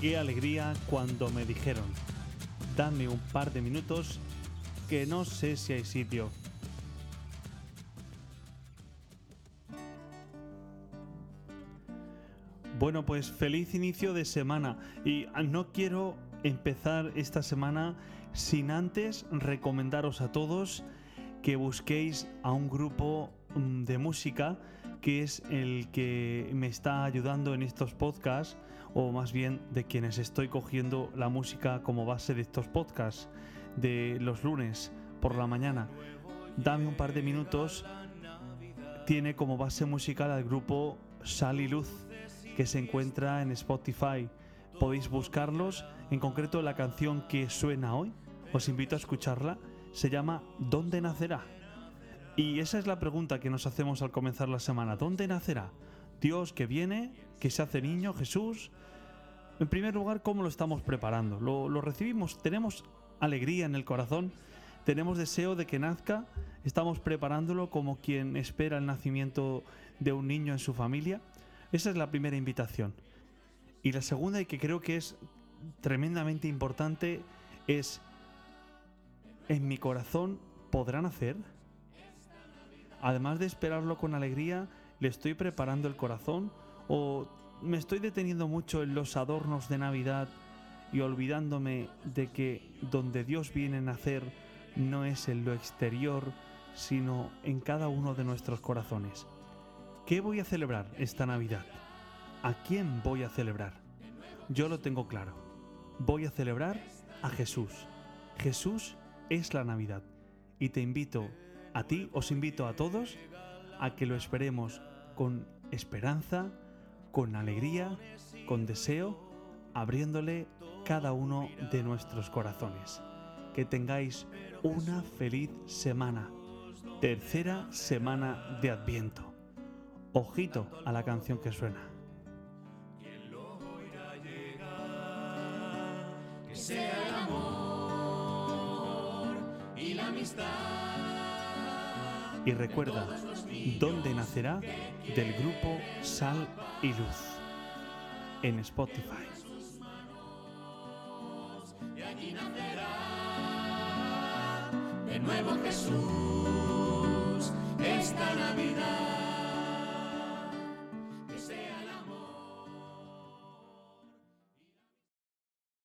qué alegría cuando me dijeron, dame un par de minutos que no sé si hay sitio. Bueno, pues feliz inicio de semana y no quiero empezar esta semana sin antes recomendaros a todos que busquéis a un grupo mm, de música que es el que me está ayudando en estos podcasts o más bien de quienes estoy cogiendo la música como base de estos podcasts de los lunes por la mañana. Dame un par de minutos. Tiene como base musical al grupo Sal y Luz que se encuentra en Spotify. Podéis buscarlos, en concreto la canción que suena hoy, os invito a escucharla, se llama ¿Dónde nacerá? Y esa es la pregunta que nos hacemos al comenzar la semana. ¿Dónde nacerá? Dios que viene, que se hace niño, Jesús. En primer lugar, ¿cómo lo estamos preparando? ¿Lo, lo recibimos? ¿Tenemos alegría en el corazón? ¿Tenemos deseo de que nazca? ¿Estamos preparándolo como quien espera el nacimiento de un niño en su familia? Esa es la primera invitación. Y la segunda, y que creo que es tremendamente importante, es, ¿en mi corazón podrán hacer? Además de esperarlo con alegría, ¿le estoy preparando el corazón? ¿O me estoy deteniendo mucho en los adornos de Navidad y olvidándome de que donde Dios viene a nacer no es en lo exterior, sino en cada uno de nuestros corazones? ¿Qué voy a celebrar esta Navidad? ¿A quién voy a celebrar? Yo lo tengo claro. Voy a celebrar a Jesús. Jesús es la Navidad. Y te invito, a ti, os invito a todos, a que lo esperemos con esperanza, con alegría, con deseo, abriéndole cada uno de nuestros corazones. Que tengáis una feliz semana. Tercera semana de Adviento. Ojito a la canción que suena. Sea el amor y la amistad. Y recuerda, ¿dónde nacerá? Del grupo Sal y Luz. En Spotify. De nuevo Jesús esta Navidad.